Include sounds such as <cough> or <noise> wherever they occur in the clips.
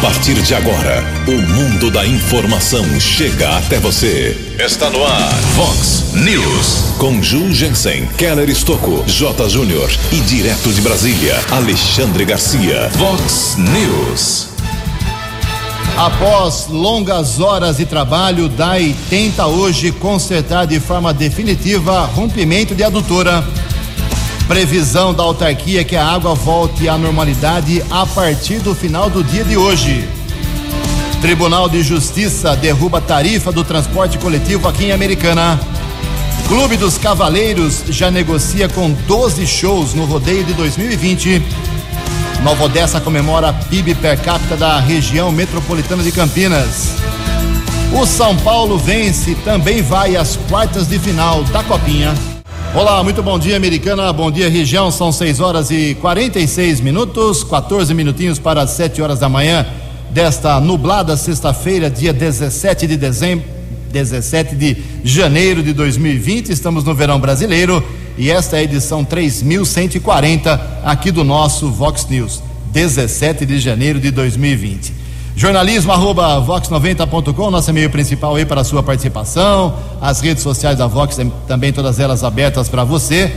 A partir de agora, o mundo da informação chega até você. Está no ar, Fox News. Com Ju Jensen, Keller Estocco, J. Júnior e direto de Brasília, Alexandre Garcia. Fox News. Após longas horas de trabalho, DAI tenta hoje consertar de forma definitiva rompimento de adutora. Previsão da autarquia é que a água volte à normalidade a partir do final do dia de hoje. Tribunal de Justiça derruba tarifa do transporte coletivo aqui em Americana. Clube dos Cavaleiros já negocia com 12 shows no rodeio de 2020. Nova Odessa comemora PIB per capita da região metropolitana de Campinas. O São Paulo vence, também vai às quartas de final da Copinha. Olá, muito bom dia, americana. Bom dia, região. São 6 horas e 46 minutos, 14 minutinhos para as 7 horas da manhã desta nublada sexta-feira, dia 17 de dezembro, 17 de janeiro de 2020. Estamos no verão brasileiro e esta é a edição 3140 aqui do nosso Vox News, 17 de janeiro de 2020. Jornalismo arroba vox90.com, nosso e-mail principal aí para a sua participação. As redes sociais da Vox, também todas elas abertas para você.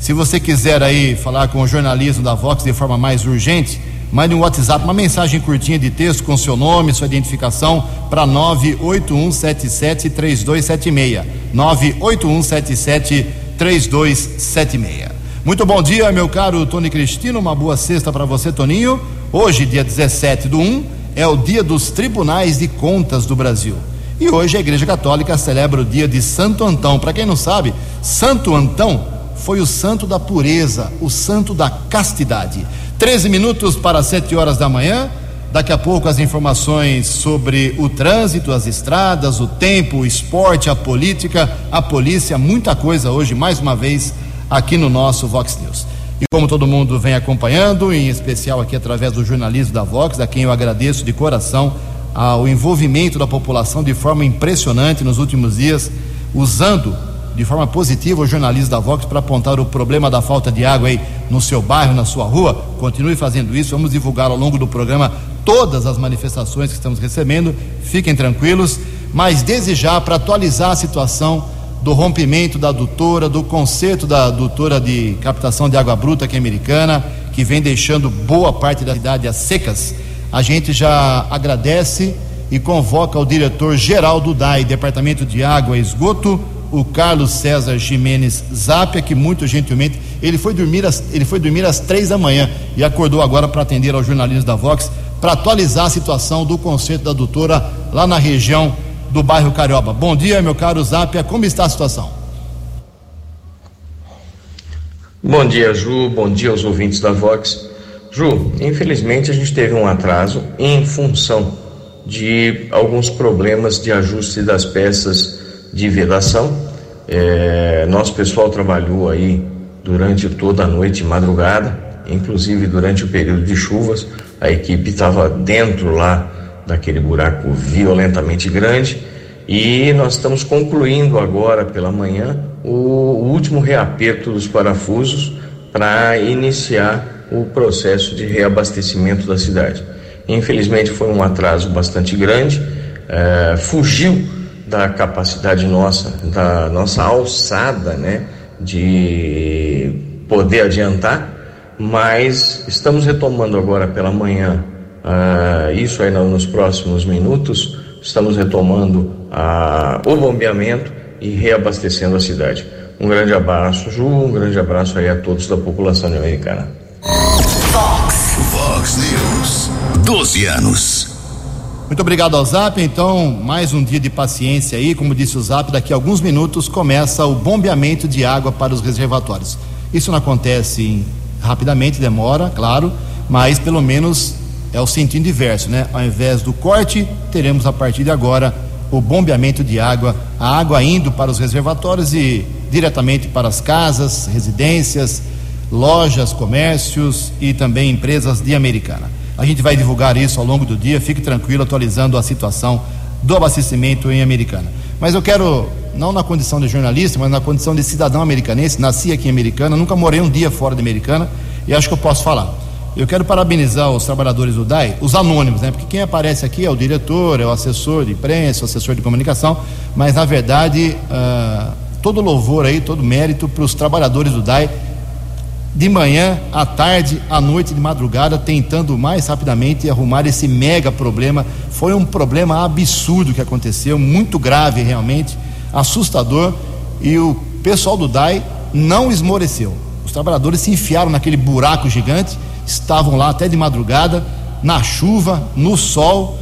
Se você quiser aí falar com o jornalismo da Vox de forma mais urgente, mande um WhatsApp, uma mensagem curtinha de texto com seu nome, sua identificação para 981773276. 981773276. Muito bom dia, meu caro Tony Cristino. Uma boa sexta para você, Toninho. Hoje, dia 17 do 1, é o dia dos tribunais de contas do Brasil. E hoje a Igreja Católica celebra o dia de Santo Antão. Para quem não sabe, Santo Antão foi o santo da pureza, o santo da castidade. 13 minutos para 7 horas da manhã. Daqui a pouco as informações sobre o trânsito, as estradas, o tempo, o esporte, a política, a polícia, muita coisa hoje, mais uma vez, aqui no nosso Vox News. E como todo mundo vem acompanhando, em especial aqui através do jornalismo da Vox, a quem eu agradeço de coração ao envolvimento da população de forma impressionante nos últimos dias, usando de forma positiva o jornalismo da Vox para apontar o problema da falta de água aí no seu bairro, na sua rua. Continue fazendo isso, vamos divulgar ao longo do programa todas as manifestações que estamos recebendo. Fiquem tranquilos, mas desde já para atualizar a situação do rompimento da adutora, do conserto da adutora de captação de água bruta aqui americana, que vem deixando boa parte da cidade a secas, a gente já agradece e convoca o diretor geral do DAI, Departamento de Água e Esgoto, o Carlos César Jimenez Zapia, que muito gentilmente ele foi dormir às, ele foi dormir às três da manhã e acordou agora para atender aos jornalistas da Vox para atualizar a situação do conserto da adutora lá na região do bairro Carioba. Bom dia, meu caro Zapia, como está a situação? Bom dia, Ju, bom dia aos ouvintes da Vox. Ju, infelizmente a gente teve um atraso em função de alguns problemas de ajuste das peças de vedação. É, nosso pessoal trabalhou aí durante toda a noite e madrugada, inclusive durante o período de chuvas, a equipe estava dentro lá daquele buraco violentamente grande. E nós estamos concluindo agora pela manhã o, último reaperto dos parafusos para iniciar o processo de reabastecimento da cidade. Infelizmente foi um atraso bastante grande, eh, fugiu da capacidade nossa, da nossa alçada, né, de poder adiantar, mas estamos retomando agora pela manhã ah, isso aí nos próximos minutos, estamos retomando ah, o bombeamento e reabastecendo a cidade. Um grande abraço, Ju, um grande abraço aí a todos da população americana. Fox. Fox News. 12 anos. Muito obrigado ao Zap. Então, mais um dia de paciência aí. Como disse o Zap, daqui a alguns minutos começa o bombeamento de água para os reservatórios. Isso não acontece rapidamente, demora, claro, mas pelo menos é o sentido inverso, né? Ao invés do corte, teremos a partir de agora o bombeamento de água, a água indo para os reservatórios e diretamente para as casas, residências, lojas, comércios e também empresas de Americana. A gente vai divulgar isso ao longo do dia, fique tranquilo, atualizando a situação do abastecimento em Americana. Mas eu quero, não na condição de jornalista, mas na condição de cidadão americanense, nasci aqui em Americana, nunca morei um dia fora de Americana e acho que eu posso falar. Eu quero parabenizar os trabalhadores do DAI, os anônimos, né? Porque quem aparece aqui é o diretor, é o assessor de imprensa, o assessor de comunicação, mas na verdade, uh, todo louvor aí, todo mérito para os trabalhadores do DAI, de manhã, à tarde, à noite, de madrugada, tentando mais rapidamente arrumar esse mega problema. Foi um problema absurdo que aconteceu, muito grave realmente, assustador, e o pessoal do DAI não esmoreceu. Os trabalhadores se enfiaram naquele buraco gigante estavam lá até de madrugada, na chuva, no sol.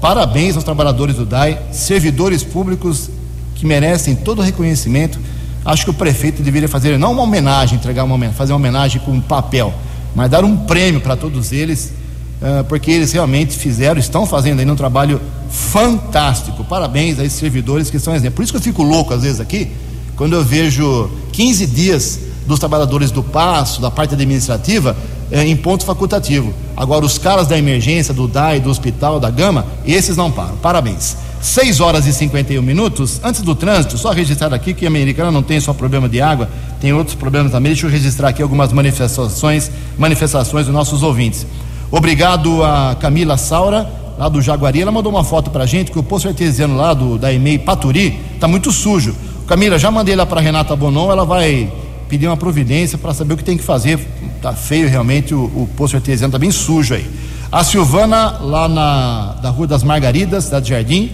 Parabéns aos trabalhadores do DAI, servidores públicos que merecem todo o reconhecimento. Acho que o prefeito deveria fazer não uma homenagem, entregar uma homenagem, fazer uma homenagem com papel, mas dar um prêmio para todos eles, uh, porque eles realmente fizeram, estão fazendo ainda um trabalho fantástico. Parabéns a esses servidores que são exemplo. Por isso que eu fico louco às vezes aqui, quando eu vejo 15 dias dos trabalhadores do passo, da parte administrativa, é, em ponto facultativo. Agora, os caras da emergência, do DAI, do hospital, da Gama, esses não param. Parabéns. 6 horas e 51 minutos. Antes do trânsito, só registrar aqui que a americana não tem só problema de água, tem outros problemas também. Deixa eu registrar aqui algumas manifestações, manifestações dos nossos ouvintes. Obrigado a Camila Saura, lá do Jaguari. Ela mandou uma foto pra gente que o poço artesiano lá do, da EMEI Paturi tá muito sujo. Camila, já mandei lá para Renata Bonon, ela vai pedir uma providência para saber o que tem que fazer. Tá feio realmente, o, o poço artesiano está bem sujo aí. A Silvana, lá na da Rua das Margaridas, de Jardim,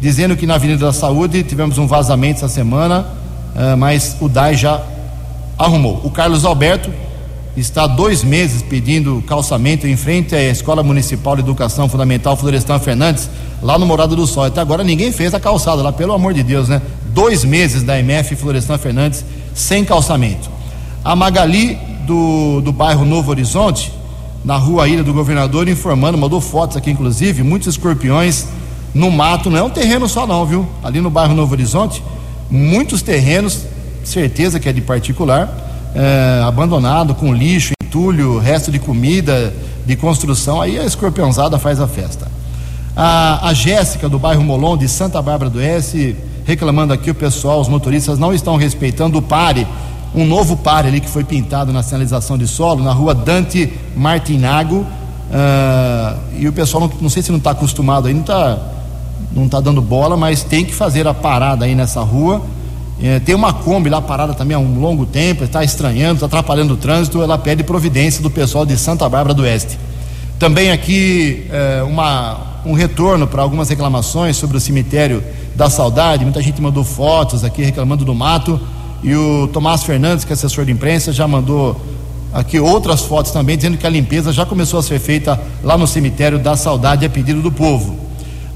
dizendo que na Avenida da Saúde tivemos um vazamento essa semana, uh, mas o DAI já arrumou. O Carlos Alberto está dois meses pedindo calçamento em frente à Escola Municipal de Educação Fundamental Florestan Fernandes, lá no Morado do Sol. Até agora ninguém fez a calçada lá, pelo amor de Deus, né? Dois meses da MF Florestan Fernandes sem calçamento. A Magali, do, do bairro Novo Horizonte, na rua Ilha do Governador, informando, mandou fotos aqui, inclusive, muitos escorpiões no mato. Não é um terreno só, não, viu? Ali no bairro Novo Horizonte, muitos terrenos, certeza que é de particular, é, abandonado, com lixo, entulho, resto de comida, de construção. Aí a escorpiãozada faz a festa. A, a Jéssica, do bairro Molon, de Santa Bárbara do Oeste, reclamando aqui o pessoal, os motoristas não estão respeitando o pare, um novo pare ali que foi pintado na sinalização de solo, na rua Dante Martinago, uh, e o pessoal não, não sei se não está acostumado aí, não está não tá dando bola, mas tem que fazer a parada aí nessa rua. É, tem uma Kombi lá parada também há um longo tempo, está estranhando, está atrapalhando o trânsito. Ela pede providência do pessoal de Santa Bárbara do Oeste. Também aqui é, uma, um retorno para algumas reclamações sobre o cemitério da saudade. Muita gente mandou fotos aqui reclamando do mato. E o Tomás Fernandes, que é assessor de imprensa, já mandou aqui outras fotos também, dizendo que a limpeza já começou a ser feita lá no cemitério da saudade a pedido do povo.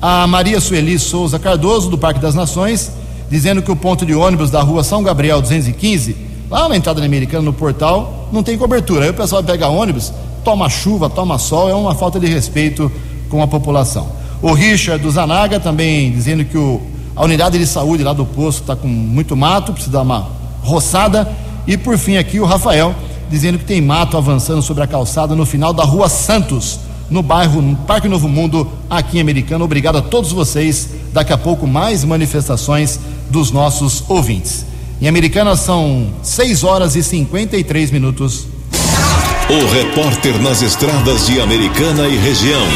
A Maria Sueli Souza Cardoso, do Parque das Nações, dizendo que o ponto de ônibus da rua São Gabriel 215, lá na entrada da Americana, no portal, não tem cobertura. Aí o pessoal pega ônibus, toma chuva, toma sol, é uma falta de respeito com a população. O Richard do Zanaga também dizendo que o a unidade de saúde lá do posto está com muito mato, precisa dar uma roçada. E por fim aqui o Rafael dizendo que tem mato avançando sobre a calçada no final da Rua Santos, no bairro no Parque Novo Mundo, aqui em Americana. Obrigado a todos vocês. Daqui a pouco mais manifestações dos nossos ouvintes. Em Americana são 6 horas e 53 minutos. O repórter nas estradas de Americana e região.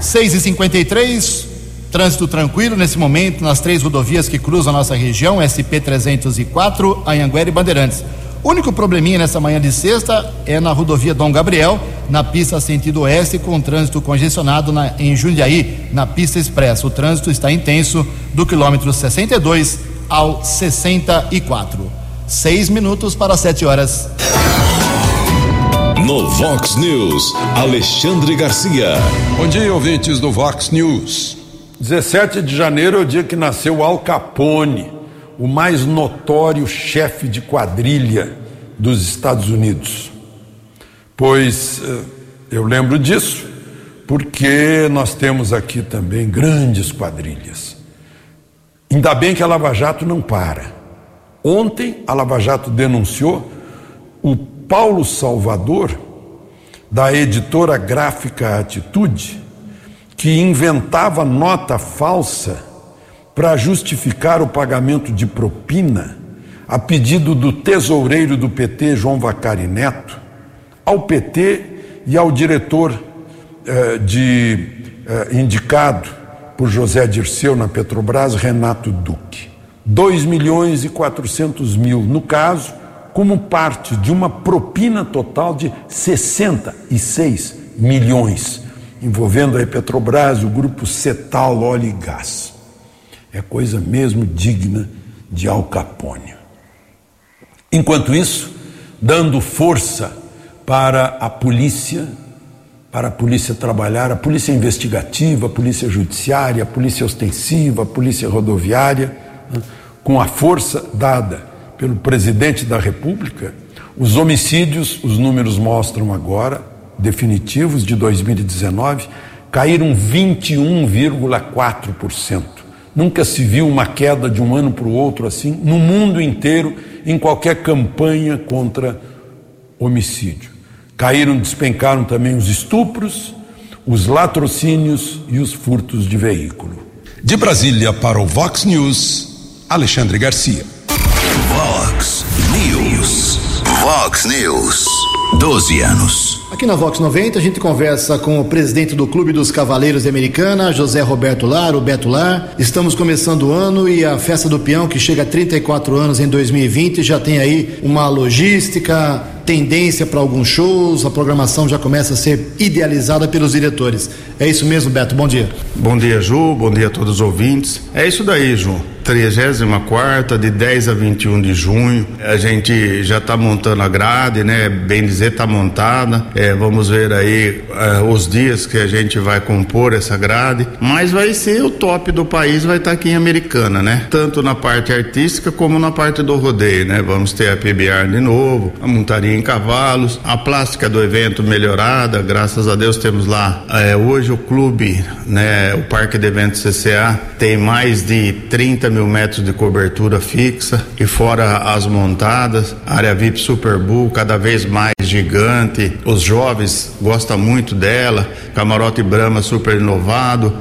6 e 53 Trânsito tranquilo nesse momento nas três rodovias que cruzam a nossa região, SP-304, Anhanguera e Bandeirantes. O único probleminha nessa manhã de sexta é na rodovia Dom Gabriel, na pista sentido oeste, com trânsito congestionado na, em Jundiaí, na pista expressa. O trânsito está intenso do quilômetro 62 ao 64. Seis minutos para sete horas. No Vox News, Alexandre Garcia. Bom dia, ouvintes do Vox News. 17 de janeiro é o dia que nasceu Al Capone, o mais notório chefe de quadrilha dos Estados Unidos. Pois eh, eu lembro disso, porque nós temos aqui também grandes quadrilhas. Ainda bem que a Lava Jato não para. Ontem a Lava Jato denunciou o Paulo Salvador, da editora gráfica Atitude, que inventava nota falsa para justificar o pagamento de propina a pedido do tesoureiro do PT, João Vacari Neto, ao PT e ao diretor eh, de, eh, indicado por José Dirceu na Petrobras, Renato Duque. 2 milhões e 400 mil no caso, como parte de uma propina total de 66 milhões, envolvendo a Petrobras o grupo Cetal Óleo e Gás. É coisa mesmo digna de Al Capone. Enquanto isso, dando força para a polícia, para a polícia trabalhar, a polícia investigativa, a polícia judiciária, a polícia ostensiva, a polícia rodoviária, né? com a força dada pelo presidente da República, os homicídios, os números mostram agora, definitivos de 2019, caíram 21,4%. Nunca se viu uma queda de um ano para o outro assim, no mundo inteiro, em qualquer campanha contra homicídio. Caíram, despencaram também os estupros, os latrocínios e os furtos de veículo. De Brasília para o Vox News, Alexandre Garcia. Vox News. Vox News. 12 anos. Aqui na Vox 90 a gente conversa com o presidente do Clube dos Cavaleiros de Americana, José Roberto Lar, o Beto Lar. Estamos começando o ano e a Festa do Peão, que chega a 34 anos em 2020, já tem aí uma logística, tendência para alguns shows, a programação já começa a ser idealizada pelos diretores. É isso mesmo, Beto? Bom dia. Bom dia, Ju. Bom dia a todos os ouvintes. É isso daí, Ju. 34 de 10 a 21 de junho. A gente já está montando a grade, né? Bem dizer, está montada. É, vamos ver aí é, os dias que a gente vai compor essa grade. Mas vai ser o top do país, vai estar tá aqui em Americana, né? Tanto na parte artística como na parte do rodeio, né? Vamos ter a PBR de novo, a montaria em cavalos, a plástica do evento melhorada. Graças a Deus temos lá é, hoje o clube, né? O Parque de Eventos CCA tem mais de 30 mil metros de cobertura fixa e fora as montadas, área VIP Super Bull cada vez mais gigante, os jovens gostam muito dela, camarote Brahma super inovado,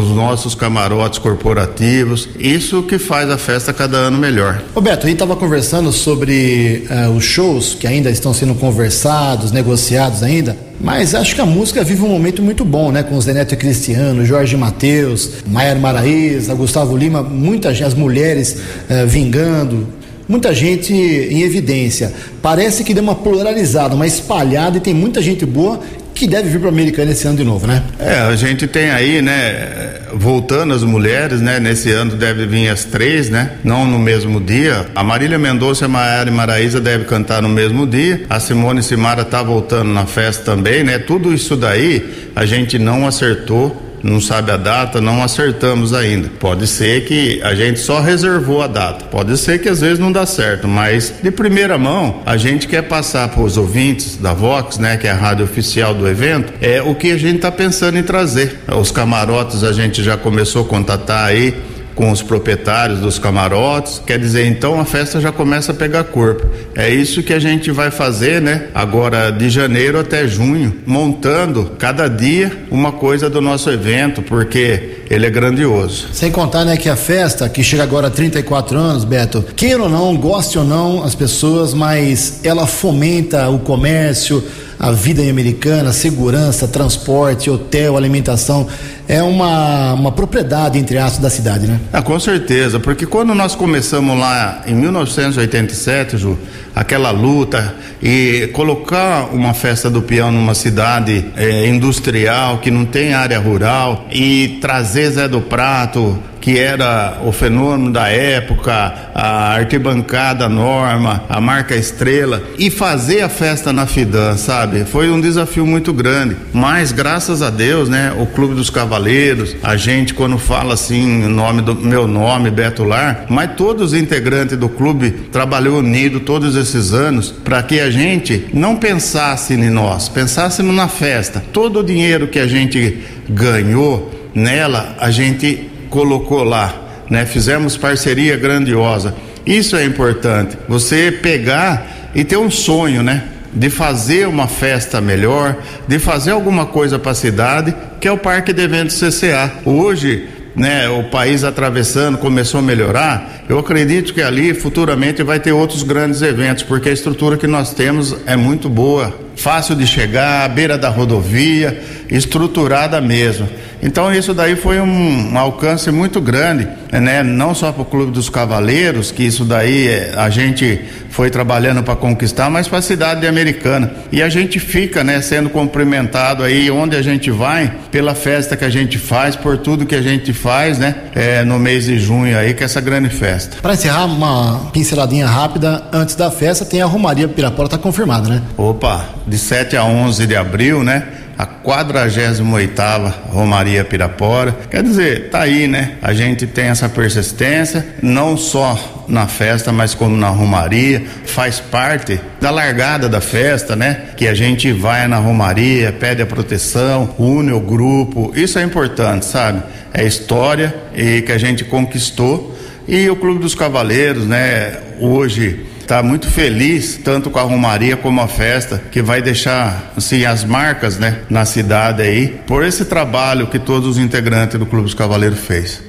os nossos camarotes corporativos, isso que faz a festa cada ano melhor. Roberto, a gente estava conversando sobre uh, os shows que ainda estão sendo conversados, negociados ainda, mas acho que a música vive um momento muito bom, né? Com o Zeneto Cristiano, Jorge Mateus, Maier Maraíza, Gustavo Lima, muita gente, as mulheres uh, vingando, muita gente em evidência. Parece que deu uma polarizada, uma espalhada e tem muita gente boa que deve vir para a Americana esse ano de novo, né? É, a gente tem aí, né, voltando as mulheres, né, nesse ano deve vir as três, né, não no mesmo dia. A Marília Mendonça Maiara e Maraísa devem cantar no mesmo dia. A Simone Simara tá voltando na festa também, né? Tudo isso daí a gente não acertou não sabe a data, não acertamos ainda. Pode ser que a gente só reservou a data. Pode ser que às vezes não dá certo, mas de primeira mão a gente quer passar para os ouvintes da Vox, né, que é a rádio oficial do evento, é o que a gente está pensando em trazer. Os camarotes a gente já começou a contatar aí com os proprietários dos camarotes. Quer dizer, então a festa já começa a pegar corpo. É isso que a gente vai fazer, né? Agora de janeiro até junho, montando cada dia uma coisa do nosso evento, porque ele é grandioso. Sem contar, né, que a festa, que chega agora a 34 anos, Beto, queira ou não, goste ou não as pessoas, mas ela fomenta o comércio, a vida em americana, segurança, transporte, hotel, alimentação. É uma, uma propriedade, entre aspas, da cidade, né? Ah, com certeza, porque quando nós começamos lá em 1987, Ju, aquela luta e colocar uma festa do peão numa cidade é, industrial que não tem área rural e trazer Zé do Prato, que era o fenômeno da época, a arquibancada norma, a marca estrela, e fazer a festa na Fidan, sabe? Foi um desafio muito grande. Mas graças a Deus, né, o Clube dos Cavaleiros, a gente quando fala assim, o nome do meu nome, Beto Lar, mas todos os integrantes do clube trabalhou unido todos esses anos para que a gente não pensasse em nós, pensássemos na festa. Todo o dinheiro que a gente ganhou nela, a gente colocou lá, né? Fizemos parceria grandiosa. Isso é importante. Você pegar e ter um sonho, né? De fazer uma festa melhor, de fazer alguma coisa para a cidade, que é o Parque de Eventos CCA. Hoje, né, o país atravessando começou a melhorar, eu acredito que ali futuramente vai ter outros grandes eventos, porque a estrutura que nós temos é muito boa fácil de chegar, à beira da rodovia, estruturada mesmo. Então isso daí foi um, um alcance muito grande, né? Não só para o Clube dos Cavaleiros, que isso daí é, a gente foi trabalhando para conquistar, mas para a cidade americana. E a gente fica, né, sendo cumprimentado aí onde a gente vai, pela festa que a gente faz, por tudo que a gente faz, né, é, no mês de junho aí, que é essa grande festa. Para encerrar, uma pinceladinha rápida, antes da festa tem a Romaria Pirapora, tá confirmada, né? Opa, de 7 a 11 de abril, né? A 48ª Romaria Pirapora. Quer dizer, tá aí, né? A gente tem essa persistência, não só na festa, mas como na Romaria, faz parte da largada da festa, né? Que a gente vai na Romaria, pede a proteção, une o grupo. Isso é importante, sabe? É história e que a gente conquistou. E o Clube dos Cavaleiros, né? Hoje está muito feliz, tanto com a Romaria como a festa, que vai deixar assim, as marcas né, na cidade aí, por esse trabalho que todos os integrantes do Clube dos Cavaleiros fez.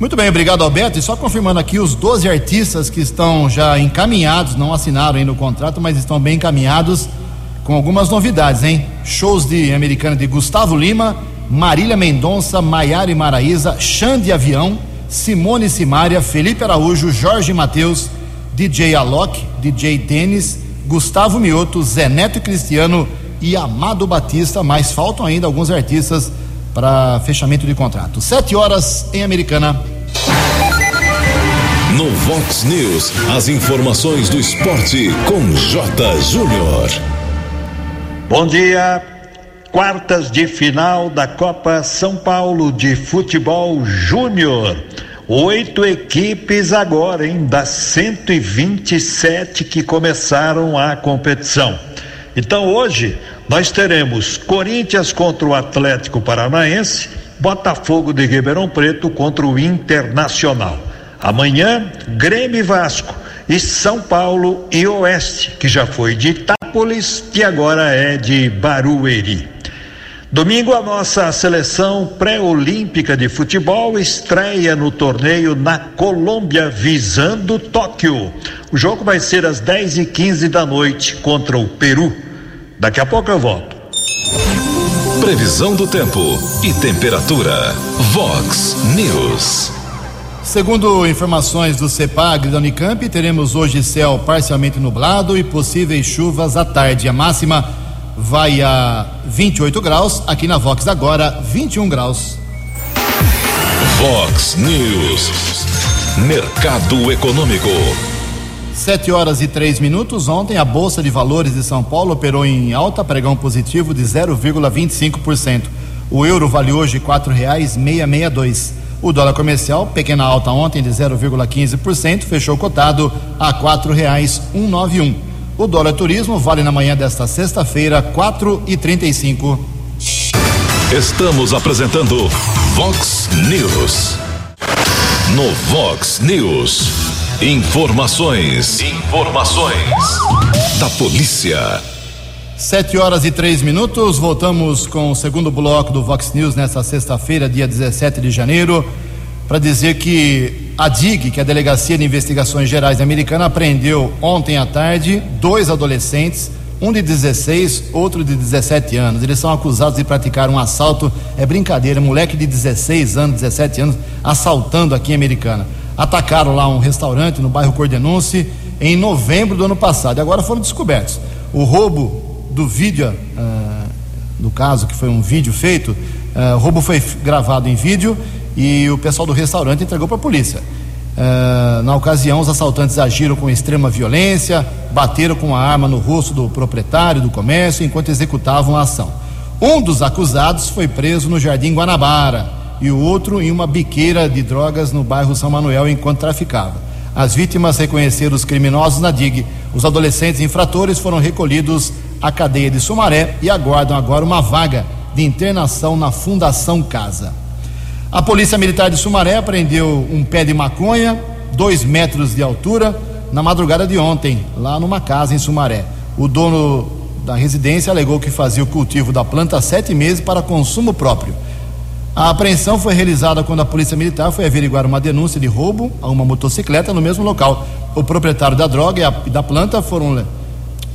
Muito bem, obrigado Alberto. E só confirmando aqui os 12 artistas que estão já encaminhados, não assinaram ainda o contrato, mas estão bem encaminhados com algumas novidades, hein? Shows de americana de Gustavo Lima, Marília Mendonça, Maiara e Maraíza, Xande Avião, Simone Simária, Felipe Araújo, Jorge Matheus, DJ Alok, DJ Denis, Gustavo Mioto, Zé Neto Cristiano e Amado Batista, mas faltam ainda alguns artistas para fechamento de contrato. Sete horas em Americana. No Vox News, as informações do esporte com J. Júnior. Bom dia. Quartas de final da Copa São Paulo de Futebol Júnior. Oito equipes agora, hein? Das 127 que começaram a competição. Então hoje nós teremos Corinthians contra o Atlético Paranaense, Botafogo de Ribeirão Preto contra o Internacional. Amanhã, Grêmio e Vasco e São Paulo e Oeste, que já foi de Itápolis e agora é de Barueri. Domingo, a nossa seleção pré-olímpica de futebol estreia no torneio na Colômbia, visando Tóquio. O jogo vai ser às 10 e 15 da noite contra o Peru. Daqui a pouco eu volto. Previsão do tempo e temperatura. Vox News. Segundo informações do CEPAG da Unicamp, teremos hoje céu parcialmente nublado e possíveis chuvas à tarde. A máxima vai a 28 graus, aqui na Vox agora 21 graus. Vox News, Mercado Econômico. 7 horas e 3 minutos. Ontem a Bolsa de Valores de São Paulo operou em alta, pregão positivo de 0,25%. O euro vale hoje quatro reais meia, meia dois. O dólar comercial, pequena alta ontem de 0,15%, fechou cotado a quatro reais um nove um. O dólar turismo vale na manhã desta sexta-feira, quatro e trinta e cinco. Estamos apresentando Vox News. No Vox News. Informações. Informações. Da polícia. Sete horas e três minutos. Voltamos com o segundo bloco do Vox News nesta sexta-feira, dia 17 de janeiro para dizer que a DIG, que é a Delegacia de Investigações Gerais Americana, apreendeu ontem à tarde dois adolescentes, um de 16, outro de 17 anos. Eles são acusados de praticar um assalto, é brincadeira, moleque de 16 anos, 17 anos, assaltando aqui em Americana. Atacaram lá um restaurante no bairro Cordenunce em novembro do ano passado e agora foram descobertos. O roubo do vídeo, uh, no caso que foi um vídeo feito, uh, o roubo foi gravado em vídeo e o pessoal do restaurante entregou para a polícia. Uh, na ocasião, os assaltantes agiram com extrema violência, bateram com a arma no rosto do proprietário do comércio enquanto executavam a ação. Um dos acusados foi preso no Jardim Guanabara e o outro em uma biqueira de drogas no bairro São Manuel enquanto traficava. As vítimas reconheceram os criminosos na DIG. Os adolescentes infratores foram recolhidos à cadeia de Sumaré e aguardam agora uma vaga de internação na Fundação Casa. A Polícia Militar de Sumaré apreendeu um pé de maconha, dois metros de altura, na madrugada de ontem, lá numa casa em Sumaré. O dono da residência alegou que fazia o cultivo da planta há sete meses para consumo próprio. A apreensão foi realizada quando a Polícia Militar foi averiguar uma denúncia de roubo a uma motocicleta no mesmo local. O proprietário da droga e, a, da planta foram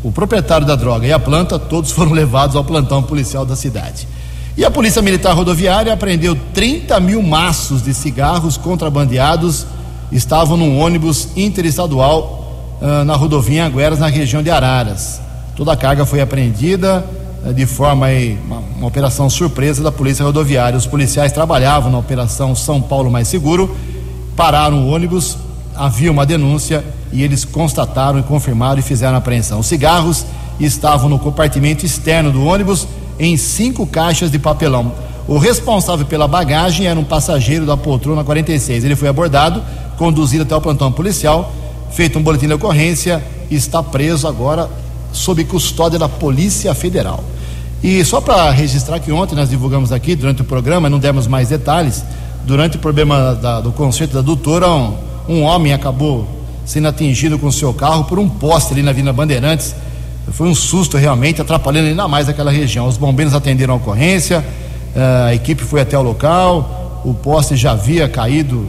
o proprietário da droga e a planta, todos foram <laughs> levados ao plantão policial da cidade. E a Polícia Militar Rodoviária apreendeu 30 mil maços de cigarros contrabandeados, estavam num ônibus interestadual uh, na rodovia Angueras, na região de Araras. Toda a carga foi apreendida uh, de forma uma, uma operação surpresa da Polícia Rodoviária. Os policiais trabalhavam na operação São Paulo Mais Seguro, pararam o ônibus, havia uma denúncia e eles constataram e confirmaram e fizeram a apreensão. Os cigarros estavam no compartimento externo do ônibus em cinco caixas de papelão. O responsável pela bagagem era um passageiro da poltrona 46. Ele foi abordado, conduzido até o plantão policial, feito um boletim de ocorrência e está preso agora sob custódia da Polícia Federal. E só para registrar que ontem nós divulgamos aqui, durante o programa, não demos mais detalhes, durante o problema da, do concerto da doutora, um, um homem acabou sendo atingido com seu carro por um poste ali na Vila Bandeirantes. Foi um susto realmente, atrapalhando ainda mais aquela região. Os bombeiros atenderam a ocorrência, eh, a equipe foi até o local, o poste já havia caído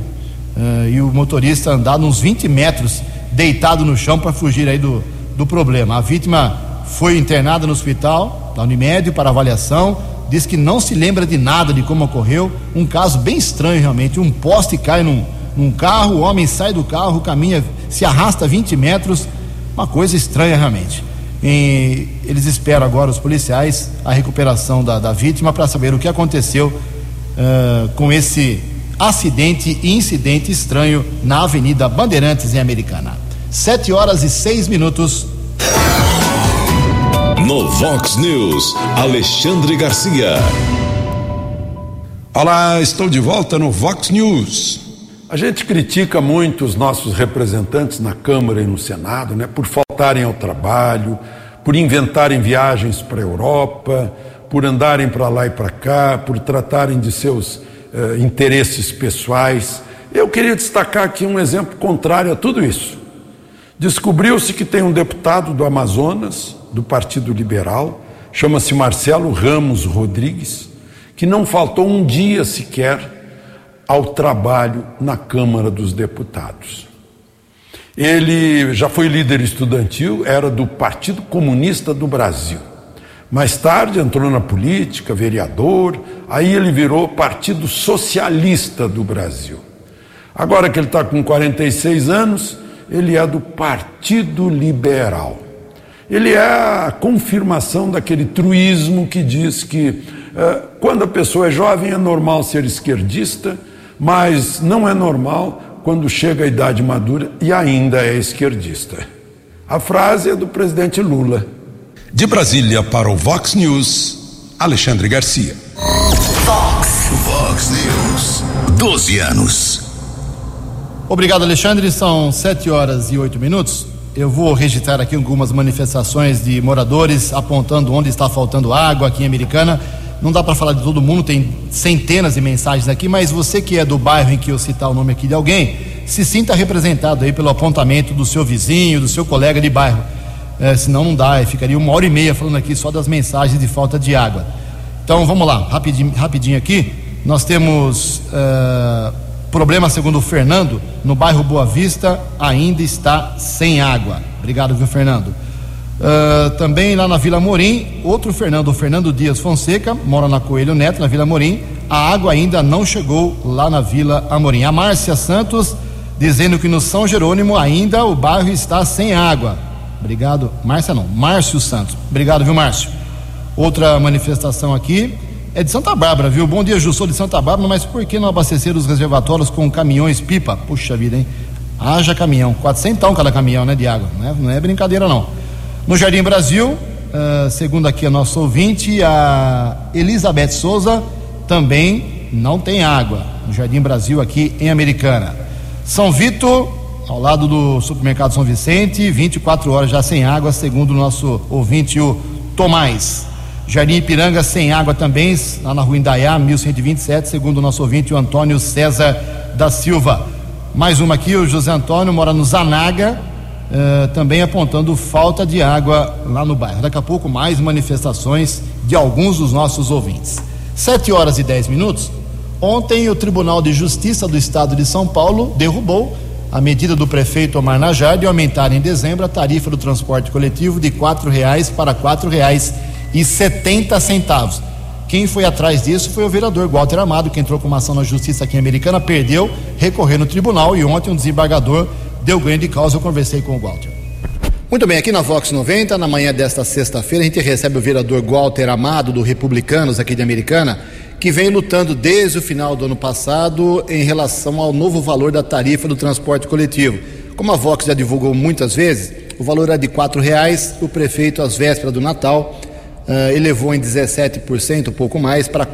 eh, e o motorista andado uns 20 metros deitado no chão para fugir aí do, do problema. A vítima foi internada no hospital da Unimed para avaliação, diz que não se lembra de nada de como ocorreu, um caso bem estranho realmente, um poste cai num, num carro, o homem sai do carro, caminha, se arrasta 20 metros, uma coisa estranha realmente. E eles esperam agora, os policiais, a recuperação da, da vítima para saber o que aconteceu uh, com esse acidente e incidente estranho na Avenida Bandeirantes, em Americana. Sete horas e seis minutos. No Vox News, Alexandre Garcia. Olá, estou de volta no Vox News. A gente critica muito os nossos representantes na Câmara e no Senado, né, por faltarem ao trabalho, por inventarem viagens para a Europa, por andarem para lá e para cá, por tratarem de seus eh, interesses pessoais. Eu queria destacar aqui um exemplo contrário a tudo isso. Descobriu-se que tem um deputado do Amazonas, do Partido Liberal, chama-se Marcelo Ramos Rodrigues, que não faltou um dia sequer ao trabalho na Câmara dos Deputados. Ele já foi líder estudantil, era do Partido Comunista do Brasil. Mais tarde entrou na política, vereador, aí ele virou Partido Socialista do Brasil. Agora que ele está com 46 anos, ele é do Partido Liberal. Ele é a confirmação daquele truísmo que diz que eh, quando a pessoa é jovem é normal ser esquerdista mas não é normal quando chega a idade madura e ainda é esquerdista. A frase é do presidente Lula. De Brasília para o Vox News, Alexandre Garcia. Vox, Vox News, 12 anos. Obrigado, Alexandre. São sete horas e oito minutos. Eu vou registrar aqui algumas manifestações de moradores apontando onde está faltando água aqui em Americana. Não dá para falar de todo mundo, tem centenas de mensagens aqui, mas você que é do bairro em que eu citar o nome aqui de alguém, se sinta representado aí pelo apontamento do seu vizinho, do seu colega de bairro. É, senão não dá, ficaria uma hora e meia falando aqui só das mensagens de falta de água. Então vamos lá, rapidinho, rapidinho aqui. Nós temos uh, problema, segundo o Fernando, no bairro Boa Vista ainda está sem água. Obrigado, viu, Fernando? Uh, também lá na Vila Morim, outro Fernando, o Fernando Dias Fonseca, mora na Coelho Neto, na Vila Morim. A água ainda não chegou lá na Vila Amorim. A Márcia Santos dizendo que no São Jerônimo ainda o bairro está sem água. Obrigado, Márcia não, Márcio Santos. Obrigado, viu, Márcio? Outra manifestação aqui é de Santa Bárbara, viu? Bom dia, Ju, sou de Santa Bárbara, mas por que não abastecer os reservatórios com caminhões pipa? Puxa vida, hein? Haja caminhão, 400 cada caminhão, né, de água. Não é, não é brincadeira, não. No Jardim Brasil, uh, segundo aqui a nossa ouvinte, a Elizabeth Souza também não tem água. No Jardim Brasil, aqui em Americana. São Vito, ao lado do supermercado São Vicente, 24 horas já sem água, segundo o nosso ouvinte, o Tomás. Jardim Ipiranga sem água também, lá na rua Indaiá, 1127, segundo o nosso ouvinte, o Antônio César da Silva. Mais uma aqui, o José Antônio mora no Zanaga, eh, também apontando falta de água lá no bairro. Daqui a pouco, mais manifestações de alguns dos nossos ouvintes. Sete horas e dez minutos. Ontem, o Tribunal de Justiça do Estado de São Paulo derrubou a medida do prefeito Omar Najar de aumentar em dezembro a tarifa do transporte coletivo de quatro reais para quatro reais e setenta centavos. Quem foi atrás disso foi o vereador Walter Amado, que entrou com uma ação na justiça aqui Americana, perdeu, recorreu no tribunal e ontem um desembargador deu ganho de causa. Eu conversei com o Walter. Muito bem, aqui na Vox 90, na manhã desta sexta-feira, a gente recebe o vereador Walter Amado, do Republicanos aqui de Americana, que vem lutando desde o final do ano passado em relação ao novo valor da tarifa do transporte coletivo. Como a Vox já divulgou muitas vezes, o valor era de quatro reais, o prefeito, às vésperas do Natal, uh, elevou em 17%, um pouco mais, para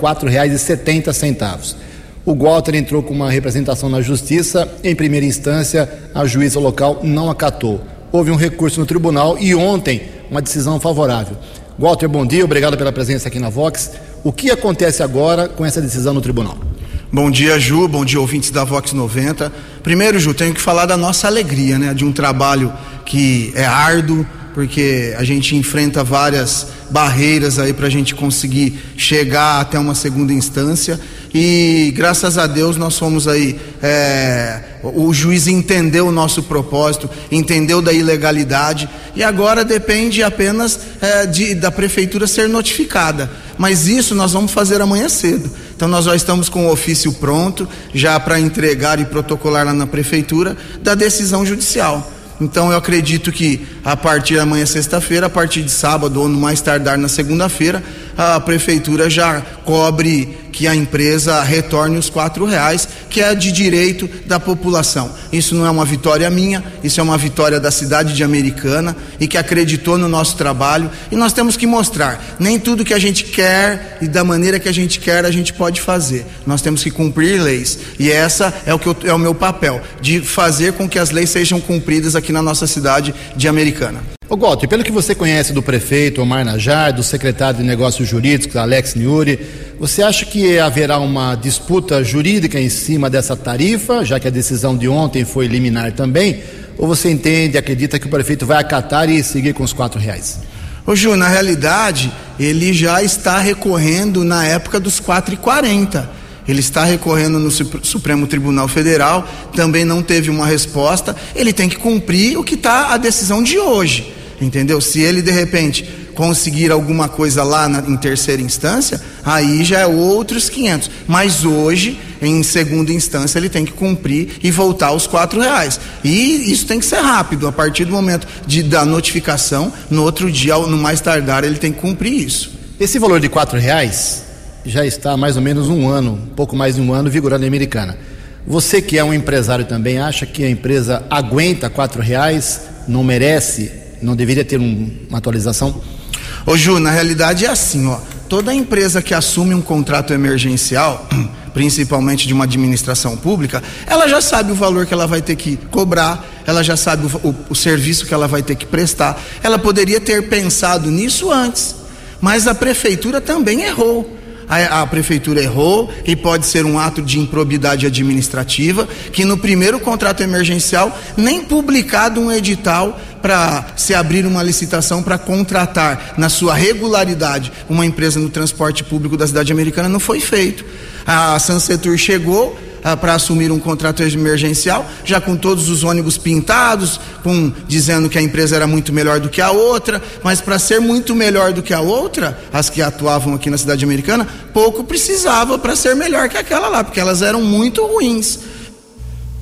setenta centavos. O Walter entrou com uma representação na justiça, em primeira instância, a juíza local não acatou. Houve um recurso no tribunal e ontem uma decisão favorável. Walter, bom dia, obrigado pela presença aqui na Vox. O que acontece agora com essa decisão no tribunal? Bom dia, Ju. Bom dia, ouvintes da Vox 90. Primeiro, Ju, tenho que falar da nossa alegria, né? De um trabalho que é árduo, porque a gente enfrenta várias barreiras aí para a gente conseguir chegar até uma segunda instância e graças a Deus nós fomos aí é, o juiz entendeu o nosso propósito entendeu da ilegalidade e agora depende apenas é, de, da prefeitura ser notificada. Mas isso nós vamos fazer amanhã cedo. Então nós já estamos com o ofício pronto já para entregar e protocolar lá na prefeitura da decisão judicial. Então eu acredito que a partir da manhã sexta-feira, a partir de sábado ou no mais tardar na segunda-feira, a prefeitura já cobre que a empresa retorne os quatro reais, que é de direito da população. Isso não é uma vitória minha, isso é uma vitória da cidade de Americana e que acreditou no nosso trabalho. E nós temos que mostrar, nem tudo que a gente quer e da maneira que a gente quer a gente pode fazer. Nós temos que cumprir leis. E essa é o que eu, é o meu papel, de fazer com que as leis sejam cumpridas aqui na nossa cidade de Americana. Ô Walter, pelo que você conhece do prefeito Omar Najar, do secretário de Negócios Jurídicos, Alex Niuri, você acha que haverá uma disputa jurídica em cima dessa tarifa, já que a decisão de ontem foi liminar também? Ou você entende, acredita que o prefeito vai acatar e seguir com os quatro reais? Ô Ju, na realidade, ele já está recorrendo na época dos quatro e quarenta. Ele está recorrendo no Supremo Tribunal Federal, também não teve uma resposta. Ele tem que cumprir o que está a decisão de hoje entendeu? Se ele de repente conseguir alguma coisa lá na, em terceira instância, aí já é outros 500. Mas hoje, em segunda instância, ele tem que cumprir e voltar aos quatro reais. E isso tem que ser rápido. A partir do momento de, da notificação, no outro dia, no mais tardar, ele tem que cumprir isso. Esse valor de quatro reais já está há mais ou menos um ano, pouco mais de um ano, vigorando em Americana. Você que é um empresário também acha que a empresa aguenta quatro reais, não merece não deveria ter um, uma atualização? Ô Ju, na realidade é assim, ó. Toda empresa que assume um contrato emergencial, <clears throat> principalmente de uma administração pública, ela já sabe o valor que ela vai ter que cobrar, ela já sabe o, o, o serviço que ela vai ter que prestar. Ela poderia ter pensado nisso antes, mas a prefeitura também errou a, a, prefeitura errou e pode ser um ato de improbidade administrativa, que no primeiro contrato emergencial, nem publicado um edital para se abrir uma licitação para contratar na sua regularidade uma empresa no transporte público da cidade americana não foi feito. A Sansetur chegou, ah, para assumir um contrato emergencial, já com todos os ônibus pintados, com dizendo que a empresa era muito melhor do que a outra, mas para ser muito melhor do que a outra, as que atuavam aqui na cidade americana, pouco precisava para ser melhor que aquela lá, porque elas eram muito ruins.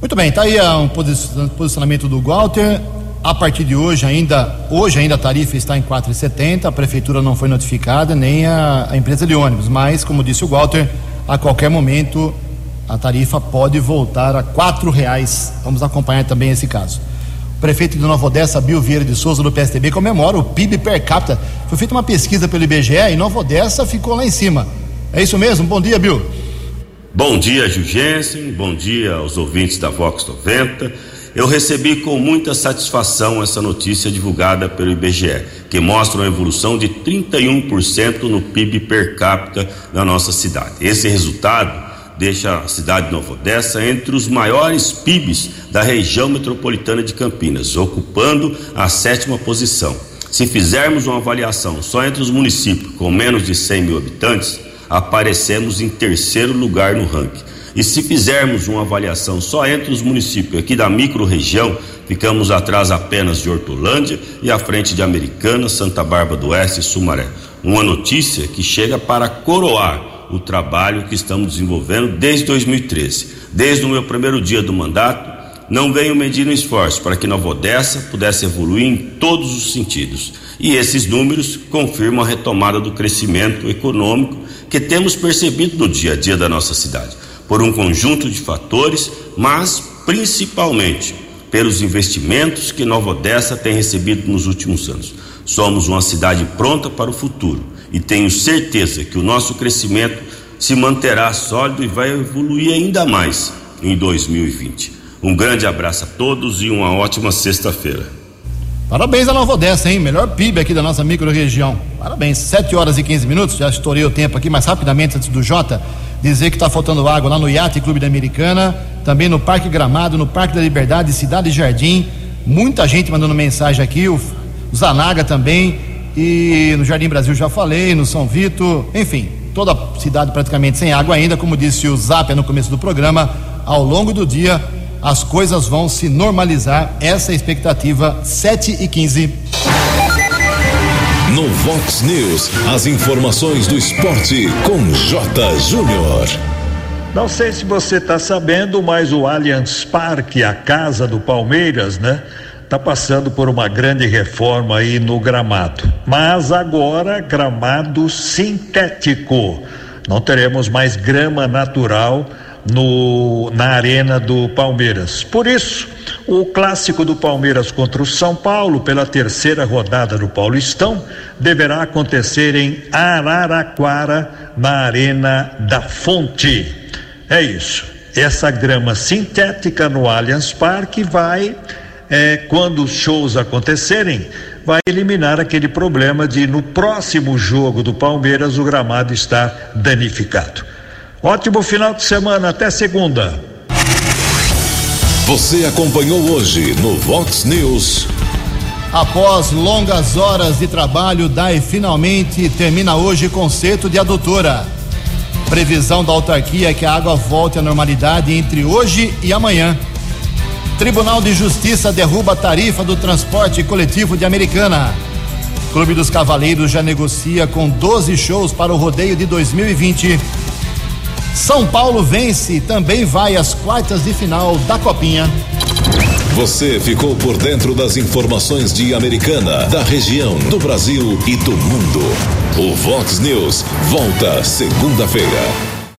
Muito bem, tá aí um posicionamento do Walter. A partir de hoje ainda, hoje ainda a tarifa está em 4,70, a prefeitura não foi notificada, nem a, a empresa de ônibus, mas como disse o Walter, a qualquer momento a tarifa pode voltar a quatro reais. Vamos acompanhar também esse caso. O prefeito de Nova Odessa, Bill Vieira de Souza, do PSDB, comemora o PIB per capita. Foi feita uma pesquisa pelo IBGE e Nova Odessa ficou lá em cima. É isso mesmo? Bom dia, Bill. Bom dia, Jugensen. Bom dia aos ouvintes da Vox 90. Eu recebi com muita satisfação essa notícia divulgada pelo IBGE, que mostra uma evolução de 31% no PIB per capita da nossa cidade. Esse resultado deixa a cidade de Nova Odessa entre os maiores PIBs da região metropolitana de Campinas, ocupando a sétima posição. Se fizermos uma avaliação só entre os municípios com menos de 100 mil habitantes, aparecemos em terceiro lugar no ranking. E se fizermos uma avaliação só entre os municípios aqui da micro-região, ficamos atrás apenas de Hortolândia e à frente de Americana, Santa Bárbara do Oeste e Sumaré. Uma notícia que chega para coroar o trabalho que estamos desenvolvendo desde 2013. Desde o meu primeiro dia do mandato, não venho medindo esforço para que Nova Odessa pudesse evoluir em todos os sentidos. E esses números confirmam a retomada do crescimento econômico que temos percebido no dia a dia da nossa cidade, por um conjunto de fatores, mas principalmente pelos investimentos que Nova Odessa tem recebido nos últimos anos. Somos uma cidade pronta para o futuro e tenho certeza que o nosso crescimento se manterá sólido e vai evoluir ainda mais em 2020. Um grande abraço a todos e uma ótima sexta-feira. Parabéns a Nova Odessa, hein? Melhor PIB aqui da nossa micro-região. Parabéns. 7 horas e 15 minutos, já estourei o tempo aqui, mas rapidamente antes do Jota dizer que está faltando água lá no Iate Clube da Americana, também no Parque Gramado, no Parque da Liberdade, Cidade Jardim. Muita gente mandando mensagem aqui, o Zanaga também, e no Jardim Brasil já falei, no São Vito, enfim, toda a cidade praticamente sem água ainda, como disse o Zap no começo do programa, ao longo do dia as coisas vão se normalizar. Essa é a expectativa, 7 e 15. No Vox News, as informações do esporte com J. Júnior. Não sei se você está sabendo, mas o Allianz Parque, a casa do Palmeiras, né? Está passando por uma grande reforma aí no gramado. Mas agora, gramado sintético. Não teremos mais grama natural no, na arena do Palmeiras. Por isso, o clássico do Palmeiras contra o São Paulo, pela terceira rodada do Paulistão, deverá acontecer em Araraquara, na Arena da Fonte. É isso. Essa grama sintética no Allianz Parque vai, é, quando os shows acontecerem, vai eliminar aquele problema de no próximo jogo do Palmeiras o gramado estar danificado. Ótimo final de semana, até segunda. Você acompanhou hoje no Vox News. Após longas horas de trabalho, DAI finalmente termina hoje conceito de adutora. Previsão da autarquia é que a água volte à normalidade entre hoje e amanhã. Tribunal de Justiça derruba a tarifa do transporte coletivo de Americana. Clube dos Cavaleiros já negocia com 12 shows para o rodeio de 2020. São Paulo vence e também vai às quartas de final da Copinha. Você ficou por dentro das informações de Americana, da região, do Brasil e do mundo. O Vox News volta segunda-feira.